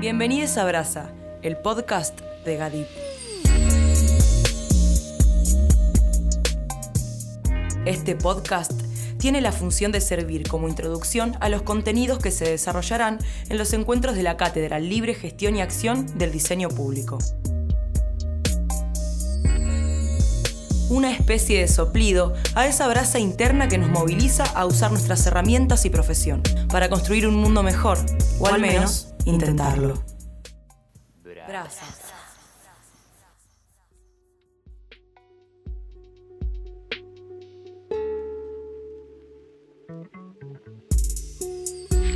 Bienvenidos a Brasa, el podcast de Gadip. Este podcast tiene la función de servir como introducción a los contenidos que se desarrollarán en los encuentros de la Cátedra Libre Gestión y Acción del Diseño Público. Una especie de soplido a esa brasa interna que nos moviliza a usar nuestras herramientas y profesión para construir un mundo mejor, o al menos intentarlo. Brasa.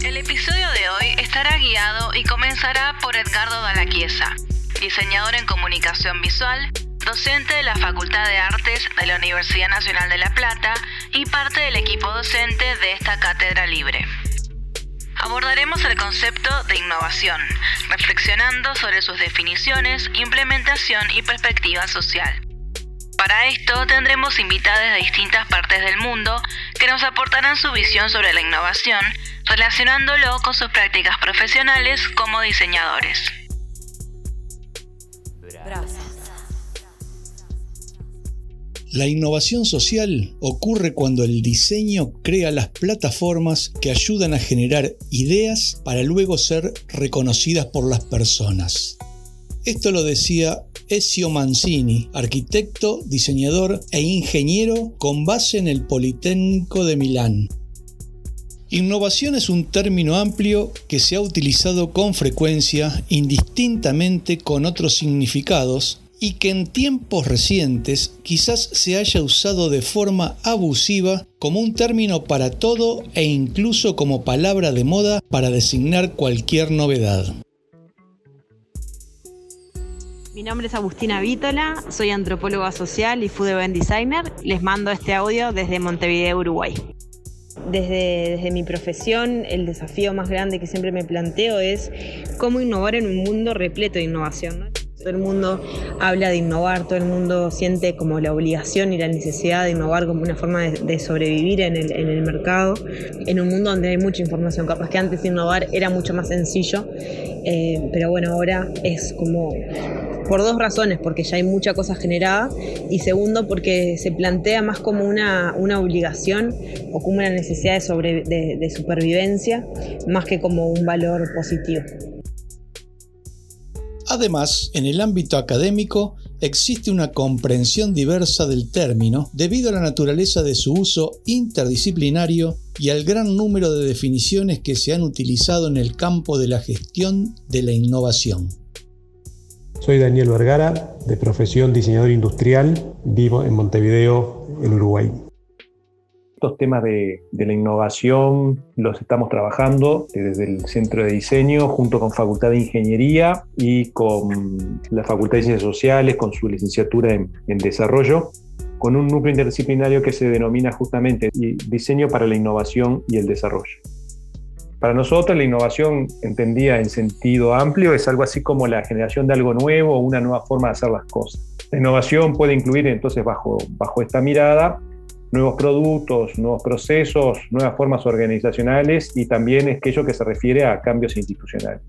El episodio de hoy estará guiado y comenzará por Edgardo Dalaquiesa, diseñador en comunicación visual, docente de la Facultad de Artes de la Universidad Nacional de La Plata y parte del equipo docente de esta cátedra libre. Abordaremos el concepto de innovación, reflexionando sobre sus definiciones, implementación y perspectiva social. Para esto tendremos invitadas de distintas partes del mundo que nos aportarán su visión sobre la innovación, relacionándolo con sus prácticas profesionales como diseñadores. La innovación social ocurre cuando el diseño crea las plataformas que ayudan a generar ideas para luego ser reconocidas por las personas. Esto lo decía Ezio Mancini, arquitecto, diseñador e ingeniero con base en el Politécnico de Milán. Innovación es un término amplio que se ha utilizado con frecuencia indistintamente con otros significados y que en tiempos recientes quizás se haya usado de forma abusiva como un término para todo e incluso como palabra de moda para designar cualquier novedad. Mi nombre es Agustina Vítola, soy antropóloga social y food event designer. Les mando este audio desde Montevideo, Uruguay. Desde, desde, mi profesión, el desafío más grande que siempre me planteo es cómo innovar en un mundo repleto de innovación. ¿no? Todo el mundo habla de innovar, todo el mundo siente como la obligación y la necesidad de innovar como una forma de, sobrevivir en el, mercado, en un mundo donde hay mucha información. Capaz que antes innovar era mucho más sencillo, eh, pero bueno, ahora es como por dos razones, porque ya hay mucha cosa generada y segundo porque se plantea más como una, una obligación o como una necesidad de, sobre, de supervivencia más que como un valor positivo. Además, en el ámbito académico existe una comprensión diversa del término debido a la naturaleza de su uso interdisciplinario y al gran número de definiciones que se han utilizado en el campo de la gestión de la innovación. Soy Daniel Vergara, de profesión diseñador industrial, vivo en Montevideo, en Uruguay. Estos temas de, de, la innovación los estamos trabajando desde el Centro de Diseño junto con Facultad de Ingeniería y con la Facultad de Ciencias Sociales con su licenciatura en, en Desarrollo, con un núcleo interdisciplinario que se denomina justamente Diseño para la Innovación y el Desarrollo. Para nosotros la innovación entendida en sentido amplio es algo así como la generación de algo nuevo o una nueva forma de hacer las cosas. La innovación puede incluir entonces bajo, bajo esta mirada nuevos productos, nuevos procesos, nuevas formas organizacionales y también es aquello que se refiere a cambios institucionales.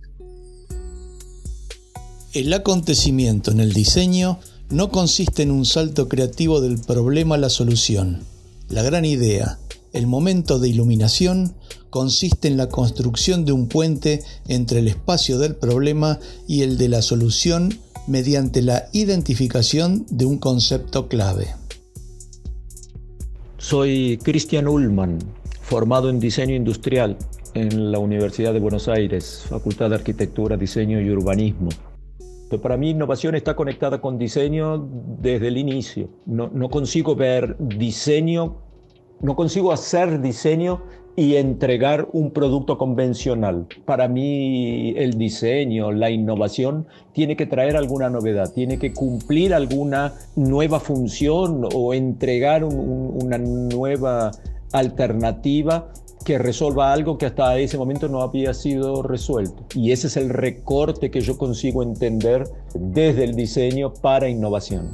El acontecimiento en el diseño no consiste en un salto creativo del problema a la solución. La gran idea, el momento de iluminación, consiste en la construcción de un puente entre el espacio del problema y el de la solución mediante la identificación de un concepto clave. Soy Cristian Ullman, formado en diseño industrial en la Universidad de Buenos Aires, Facultad de Arquitectura, Diseño y Urbanismo. Para mí innovación está conectada con diseño desde el inicio. No, no consigo ver diseño, no consigo hacer diseño y entregar un producto convencional. Para mí el diseño, la innovación, tiene que traer alguna novedad, tiene que cumplir alguna nueva función o entregar un, un, una nueva alternativa que resuelva algo que hasta ese momento no había sido resuelto. Y ese es el recorte que yo consigo entender desde el diseño para innovación.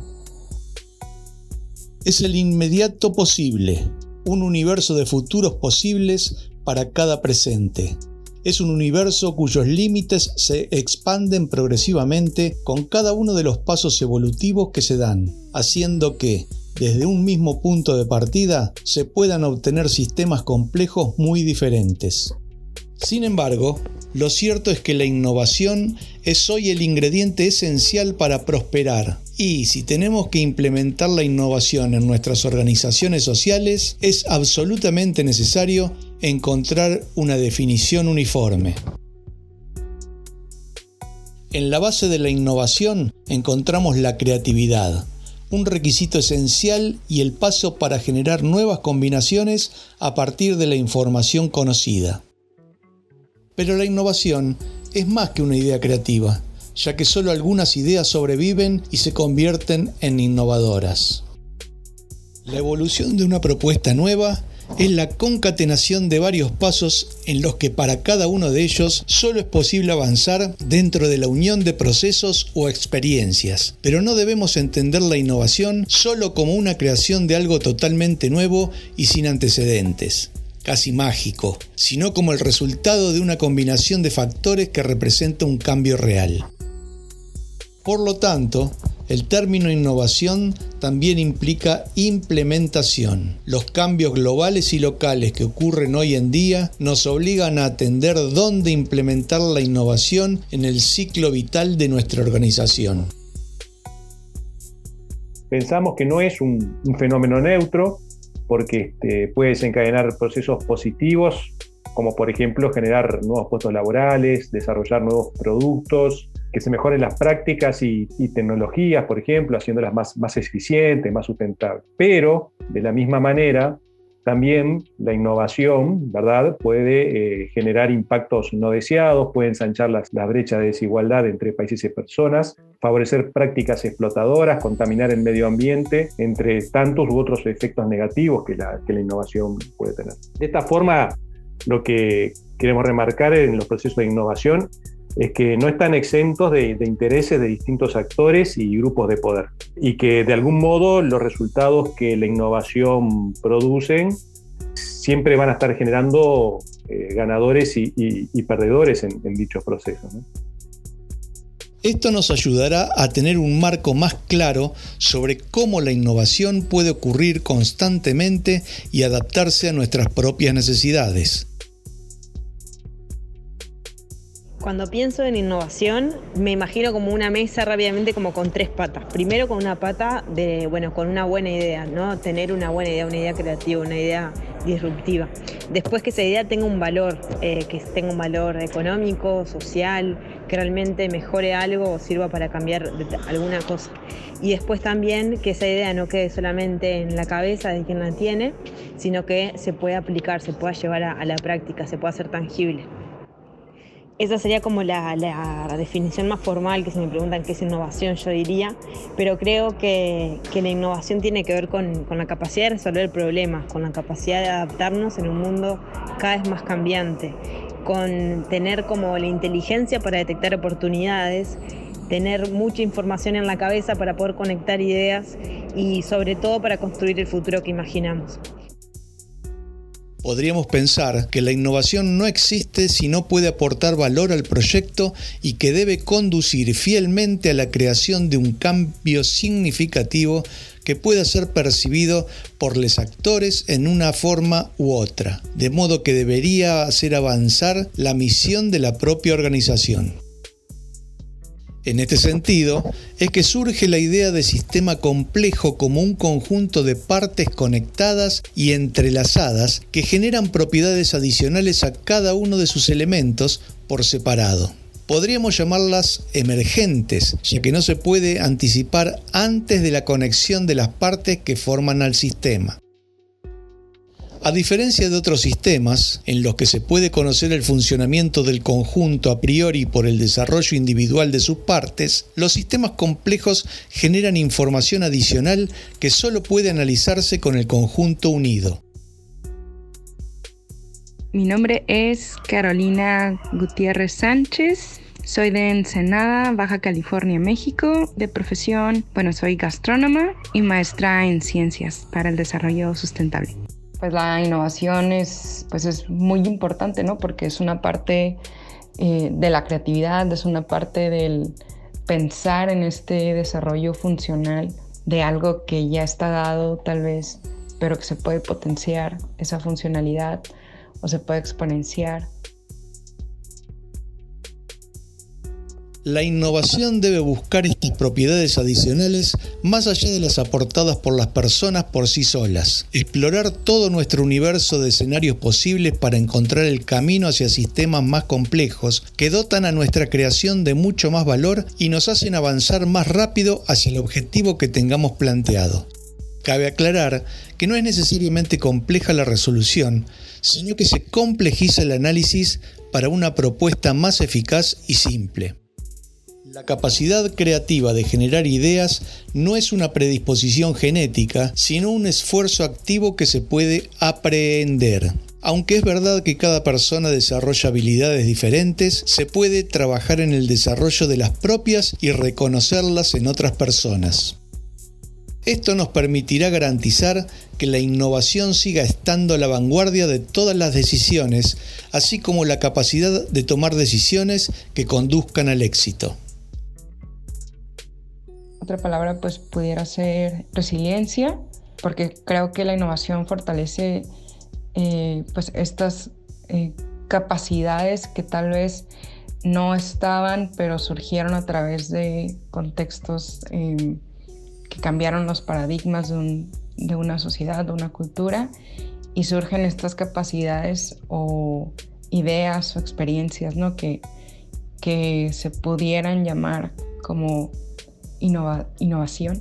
Es el inmediato posible, un universo de futuros posibles para cada presente. es un universo cuyos límites se expanden progresivamente con cada uno de los pasos evolutivos que se dan, haciendo que, desde un mismo punto de partida, se puedan obtener sistemas complejos muy diferentes. Sin embargo, lo cierto es que la innovación es hoy el ingrediente esencial para prosperar. Y si tenemos que implementar la innovación en nuestras organizaciones sociales, es absolutamente necesario encontrar una definición uniforme. En la base de la innovación encontramos la creatividad, un requisito esencial y el paso para generar nuevas combinaciones a partir de la información conocida. Pero la innovación es más que una idea creativa, ya que solo algunas ideas sobreviven y se convierten en innovadoras. La evolución de una propuesta nueva es la concatenación de varios pasos en los que para cada uno de ellos solo es posible avanzar dentro de la unión de procesos o experiencias. Pero no debemos entender la innovación solo como una creación de algo totalmente nuevo y sin antecedentes casi mágico, sino como el resultado de una combinación de factores que representa un cambio real. Por lo tanto, el término innovación también implica implementación. Los cambios globales y locales que ocurren hoy en día nos obligan a atender dónde implementar la innovación en el ciclo vital de nuestra organización. Pensamos que no es un, fenómeno neutro, porque este, puede desencadenar procesos positivos, como por ejemplo generar nuevos puestos laborales, desarrollar nuevos productos, que se mejoren las prácticas y, tecnologías, por ejemplo, haciéndolas más, más eficientes, más sustentables. Pero, de la misma manera, también la innovación, ¿verdad?, puede eh, generar impactos no deseados, puede ensanchar las, la brecha de desigualdad entre países y personas, favorecer prácticas explotadoras, contaminar el medio ambiente, entre tantos u otros efectos negativos que la, que la innovación puede tener. De esta forma, lo que queremos remarcar en los procesos de innovación es que no están exentos de, intereses de distintos actores y grupos de poder y que de algún modo los resultados que la innovación producen siempre van a estar generando eh, ganadores y, perdedores en, dichos procesos. Esto nos ayudará a tener un marco más claro sobre cómo la innovación puede ocurrir constantemente y adaptarse a nuestras propias necesidades. Cuando pienso en innovación, me imagino como una mesa rápidamente como con tres patas. Primero con una pata de, bueno, con una buena idea, ¿no? Tener una buena idea, una idea creativa, una idea disruptiva. Después que esa idea tenga un valor, eh, que tenga un valor económico, social, que realmente mejore algo o sirva para cambiar alguna cosa. Y después también que esa idea no quede solamente en la cabeza de quien la tiene, sino que se pueda aplicar, se pueda llevar a la práctica, se pueda hacer tangible. Esa sería como la, definición más formal que se me preguntan qué es innovación, yo diría, pero creo que, la innovación tiene que ver con, con, la capacidad de resolver problemas, con la capacidad de adaptarnos en un mundo cada vez más cambiante, con tener como la inteligencia para detectar oportunidades, tener mucha información en la cabeza para poder conectar ideas y sobre todo para construir el futuro que imaginamos. Podríamos pensar que la innovación no existe si no puede aportar valor al proyecto y que debe conducir fielmente a la creación de un cambio significativo que pueda ser percibido por los actores en una forma u otra, de modo que debería hacer avanzar la misión de la propia organización. En este sentido, es que surge la idea de sistema complejo como un conjunto de partes conectadas y entrelazadas que generan propiedades adicionales a cada uno de sus elementos por separado. Podríamos llamarlas emergentes, ya que no se puede anticipar antes de la conexión de las partes que forman al sistema. A diferencia de otros sistemas, en los que se puede conocer el funcionamiento del conjunto a priori por el desarrollo individual de sus partes, los sistemas complejos generan información adicional que solo puede analizarse con el conjunto unido. Mi nombre es Carolina Gutiérrez Sánchez. Soy de Ensenada, Baja California, México. De profesión, bueno, soy gastrónoma y maestra en ciencias para el desarrollo sustentable. Pues la innovación es, pues es muy importante, ¿no? Porque es una parte eh, de la creatividad, es una parte del pensar en este desarrollo funcional de algo que ya está dado tal vez, pero que se puede potenciar esa funcionalidad o se puede exponenciar. La innovación debe buscar estas propiedades adicionales más allá de las aportadas por las personas por sí solas. Explorar todo nuestro universo de escenarios posibles para encontrar el camino hacia sistemas más complejos que dotan a nuestra creación de mucho más valor y nos hacen avanzar más rápido hacia el objetivo que tengamos planteado. Cabe aclarar que no es necesariamente compleja la resolución, sino que se complejiza el análisis para una propuesta más eficaz y simple. La capacidad creativa de generar ideas no es una predisposición genética, sino un esfuerzo activo que se puede aprender. Aunque es verdad que cada persona desarrolla habilidades diferentes, se puede trabajar en el desarrollo de las propias y reconocerlas en otras personas. Esto nos permitirá garantizar que la innovación siga estando a la vanguardia de todas las decisiones, así como la capacidad de tomar decisiones que conduzcan al éxito otra palabra pues pudiera ser resiliencia, porque creo que la innovación fortalece eh, pues estas eh, capacidades que tal vez no estaban, pero surgieron a través de contextos em, que cambiaron los paradigmas de, una sociedad, de una cultura, y surgen estas capacidades o ideas o experiencias ¿no? que, que se pudieran llamar como innovación.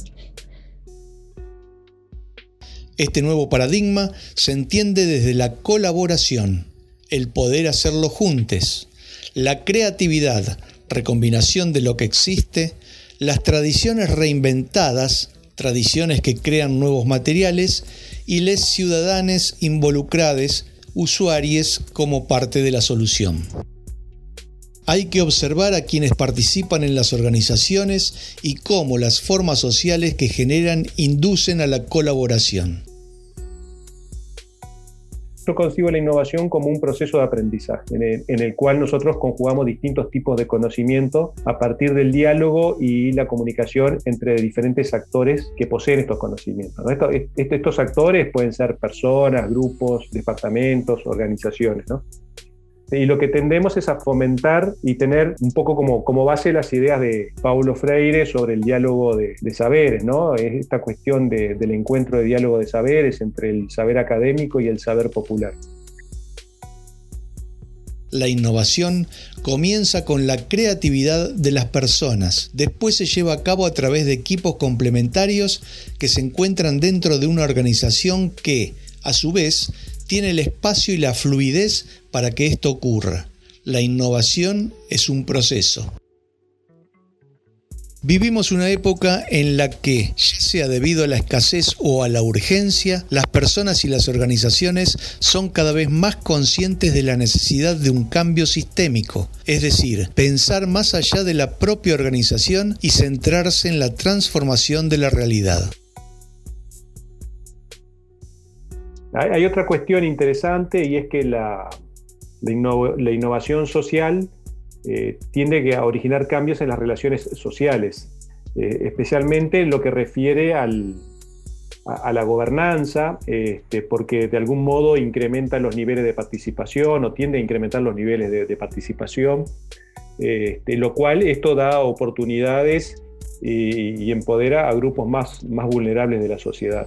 Este nuevo paradigma se entiende desde la colaboración, el poder hacerlo juntos, la creatividad, recombinación de lo que existe, las tradiciones reinventadas, tradiciones que crean nuevos materiales, y les ciudadanos involucrados, usuarios como parte de la solución. Hay que observar a quienes participan en las organizaciones y cómo las formas sociales que generan inducen a la colaboración. Yo concibo la innovación como un proceso de aprendizaje, en el, cual nosotros conjugamos distintos tipos de conocimiento a partir del diálogo y la comunicación entre diferentes actores que poseen estos conocimientos. Estos, actores pueden ser personas, grupos, departamentos, organizaciones. ¿no? Y lo que tendemos es a fomentar y tener un poco como, como base las ideas de Paulo Freire sobre el diálogo de, saberes, ¿no? Es esta cuestión del encuentro de diálogo de saberes entre el saber académico y el saber popular. La innovación comienza con la creatividad de las personas, después se lleva a cabo a través de equipos complementarios que se encuentran dentro de una organización que, a su vez, tiene el espacio y la fluidez para que esto ocurra. La innovación es un proceso. Vivimos una época en la que, ya sea debido a la escasez o a la urgencia, las personas y las organizaciones son cada vez más conscientes de la necesidad de un cambio sistémico, es decir, pensar más allá de la propia organización y centrarse en la transformación de la realidad. Hay, otra cuestión interesante y es que la, innovación social eh, tiende a originar cambios en las relaciones sociales, eh, especialmente en lo que refiere a, la gobernanza, este, porque de algún modo incrementa los niveles de participación o tiende a incrementar los niveles de, participación, este, lo cual esto da oportunidades y, empodera a grupos más vulnerables de la sociedad.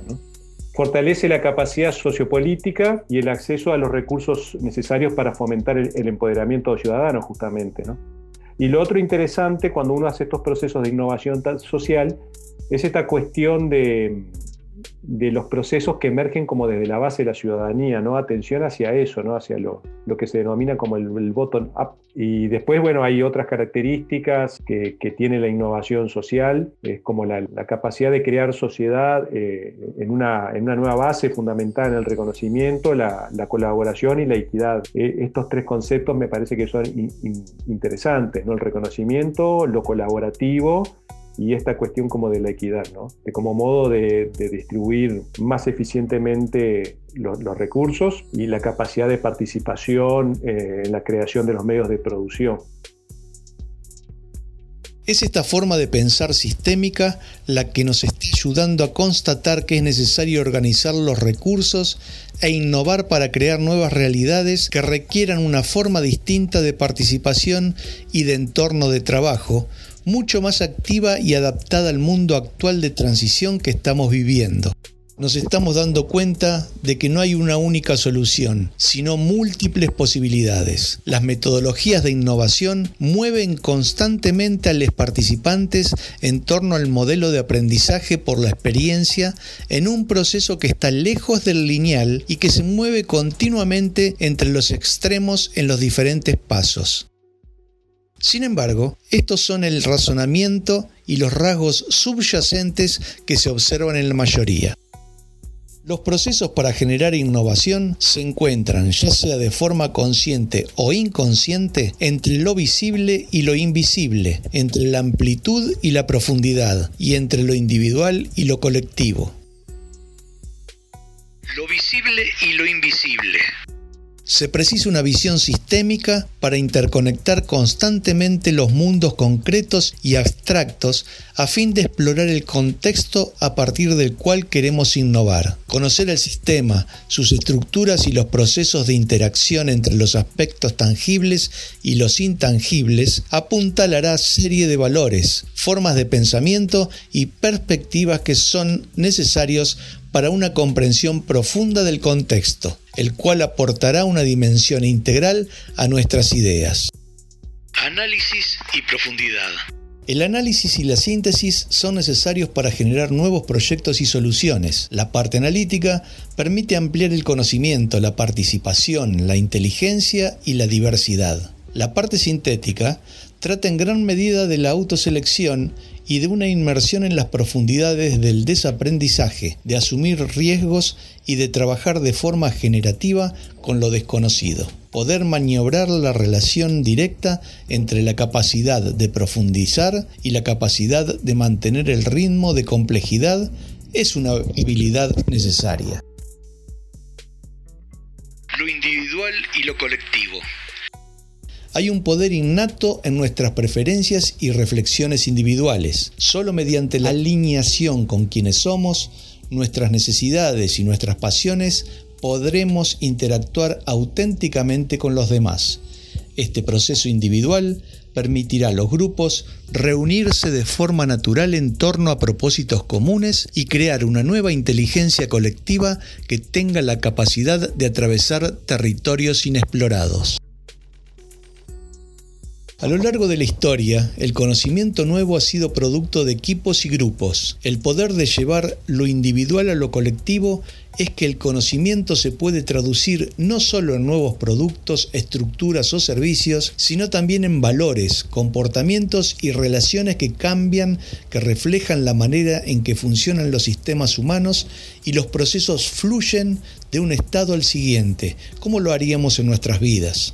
Fortalece la capacidad sociopolítica y el acceso a los recursos necesarios para fomentar el, empoderamiento ciudadano, justamente. Y lo otro interesante cuando uno hace estos procesos de innovación social es esta cuestión de, de los procesos que emergen como desde la base de la ciudadanía, ¿no? Atención hacia eso, ¿no? Hacia lo, lo que se denomina como el, bottom-up. Y después, bueno, hay otras características que, que tiene la innovación social, es como la, la capacidad de crear sociedad eh, en, una, en, una, nueva base fundamental en el reconocimiento, la, la colaboración y la equidad. Eh, estos tres conceptos me parece que son interesantes, ¿no? El reconocimiento, lo colaborativo y esta cuestión como de la equidad, ¿no? de como modo de, distribuir más eficientemente los, recursos y la capacidad de participación eh, en la creación de los medios de producción. Es esta forma de pensar sistémica la que nos está ayudando a constatar que es necesario organizar los recursos e innovar para crear nuevas realidades que requieran una forma distinta de participación y de entorno de trabajo, mucho más activa y adaptada al mundo actual de transición que estamos viviendo. Nos estamos dando cuenta de que no hay una única solución, sino múltiples posibilidades. Las metodologías de innovación mueven constantemente a los participantes en torno al modelo de aprendizaje por la experiencia en un proceso que está lejos del lineal y que se mueve continuamente entre los extremos en los diferentes pasos. Sin embargo, estos son el razonamiento y los rasgos subyacentes que se observan en la mayoría. Los procesos para generar innovación se encuentran, ya sea de forma consciente o inconsciente, entre lo visible y lo invisible, entre la amplitud y la profundidad, y entre lo individual y lo colectivo. Lo visible y lo invisible se precisa una visión sistémica para interconectar constantemente los mundos concretos y abstractos a fin de explorar el contexto a partir del cual queremos innovar. Conocer el sistema, sus estructuras y los procesos de interacción entre los aspectos tangibles y los intangibles apuntalará serie de valores, formas de pensamiento y perspectivas que son necesarios para una comprensión profunda del contexto, el cual aportará una dimensión integral a nuestras ideas. Análisis y profundidad. El análisis y la síntesis son necesarios para generar nuevos proyectos y soluciones. La parte analítica permite ampliar el conocimiento, la participación, la inteligencia y la diversidad. La parte sintética trata en gran medida de la autoselección y de una inmersión en las profundidades del desaprendizaje, de asumir riesgos y de trabajar de forma generativa con lo desconocido. Poder maniobrar la relación directa entre la capacidad de profundizar y la capacidad de mantener el ritmo de complejidad es una habilidad necesaria. Lo individual y lo colectivo. Hay un poder innato en nuestras preferencias y reflexiones individuales. Solo mediante la alineación con quienes somos, nuestras necesidades y nuestras pasiones podremos interactuar auténticamente con los demás. Este proceso individual permitirá a los grupos reunirse de forma natural en torno a propósitos comunes y crear una nueva inteligencia colectiva que tenga la capacidad de atravesar territorios inexplorados. A lo largo de la historia, el conocimiento nuevo ha sido producto de equipos y grupos. El poder de llevar lo individual a lo colectivo es que el conocimiento se puede traducir no solo en nuevos productos, estructuras o servicios, sino también en valores, comportamientos y relaciones que cambian, que reflejan la manera en que funcionan los sistemas humanos y los procesos fluyen de un estado al siguiente, como lo haríamos en nuestras vidas.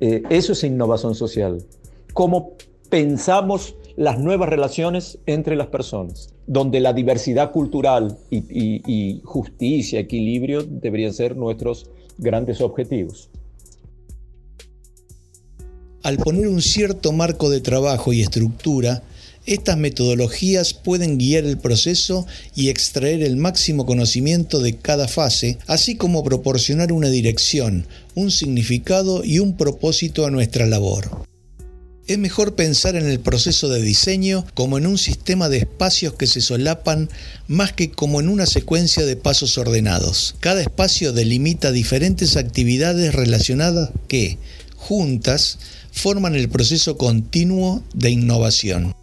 Eh, eso es innovación social. Cómo pensamos las nuevas relaciones entre las personas, donde la diversidad cultural y, y justicia, equilibrio deberían ser nuestros grandes objetivos. Al poner un cierto marco de trabajo y estructura, estas metodologías pueden guiar el proceso y extraer el máximo conocimiento de cada fase, así como proporcionar una dirección, un significado y un propósito a nuestra labor. Es mejor pensar en el proceso de diseño como en un sistema de espacios que se solapan más que como en una secuencia de pasos ordenados. Cada espacio delimita diferentes actividades relacionadas que, juntas, forman el proceso continuo de innovación.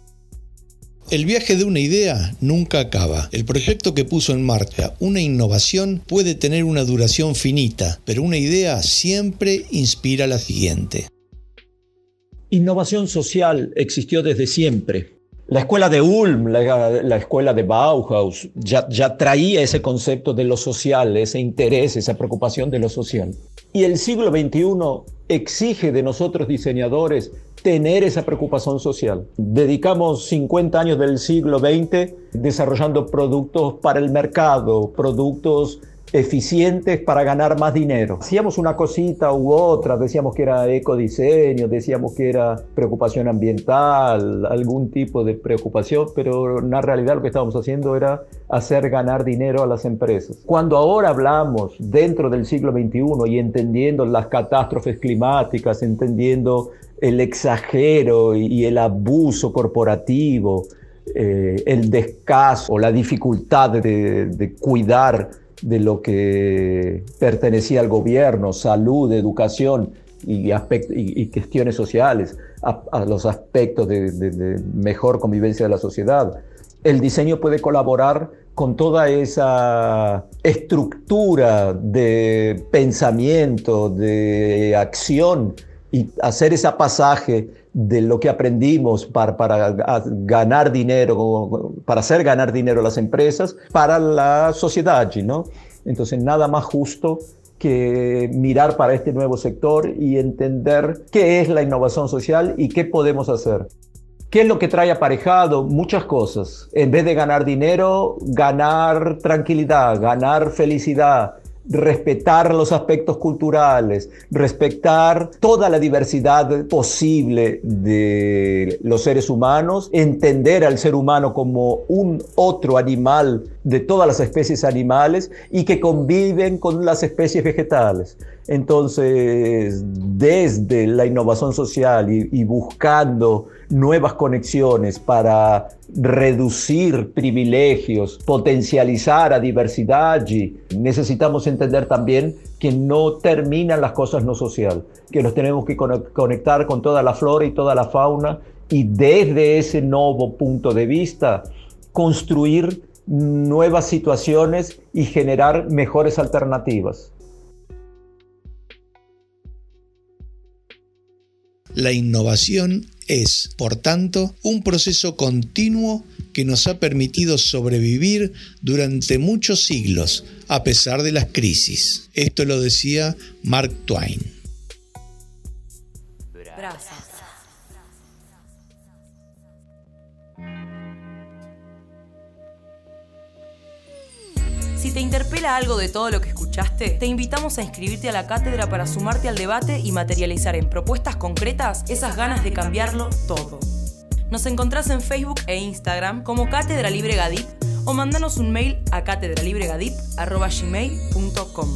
El viaje de una idea nunca acaba. El proyecto que puso en marcha una innovación puede tener una duración finita, pero una idea siempre inspira la siguiente. Innovación social existió desde siempre. La escuela de Ulm, la, escuela de Bauhaus, ya, traía ese concepto de lo social, ese interés, esa preocupación de lo social. Y el siglo XXI exige de nosotros diseñadores tener esa preocupación social. Dedicamos 50 años del siglo XX desarrollando productos para el mercado, productos eficientes para ganar más dinero. Hacíamos una cosita u otra, decíamos que era ecodiseño, decíamos que era preocupación ambiental, algún tipo de preocupación, pero en realidad lo que estábamos haciendo era hacer ganar dinero a las empresas. Cuando ahora hablamos dentro del siglo XXI y entendiendo las catástrofes climáticas, entendiendo el exagero y el abuso corporativo, eh, el descaso, la dificultad de, de cuidar de lo que pertenecía al gobierno, salud, educación y, y, cuestiones sociales, a, los aspectos de, mejor convivencia de la sociedad. El diseño puede colaborar con toda esa estructura de pensamiento, de acción y hacer ese pasaje de lo que aprendimos para, para ganar dinero, para hacer ganar dinero a las empresas, para la sociedad, ¿no? Entonces, nada más justo que mirar para este nuevo sector y entender qué es la innovación social y qué podemos hacer. ¿Qué es lo que trae aparejado? Muchas cosas. En vez de ganar dinero, ganar tranquilidad, ganar felicidad, respetar los aspectos culturales, respetar toda la diversidad posible de los seres humanos, entender al ser humano como un otro animal de todas las especies animales y que conviven con las especies vegetales. Entonces, desde la innovación social y, buscando nuevas conexiones para reducir privilegios, potencializar a diversidad, necesitamos entender también que no terminan las cosas no social, que nos tenemos que conectar con toda la flora y toda la fauna y desde ese nuevo punto de vista construir nuevas situaciones y generar mejores alternativas. La innovación es, por tanto, un proceso continuo que nos ha permitido sobrevivir durante muchos siglos, a pesar de las crisis. Esto lo decía Mark Twain. Te interpela algo de todo lo que escuchaste, te invitamos a inscribirte a la cátedra para sumarte al debate y materializar en propuestas concretas esas ganas de cambiarlo todo. Nos encontrás en Facebook e Instagram como Cátedra Libre Gadip o mandanos un mail a catedralibregadip.com.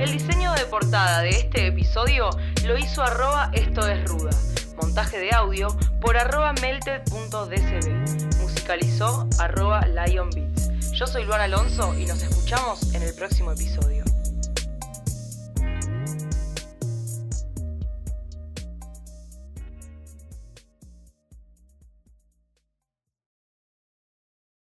El diseño de portada de este episodio lo hizo arroba esto es ruda. Montaje de audio por arroba melted.dcb. Yo soy Luana Alonso y nos escuchamos en el próximo episodio.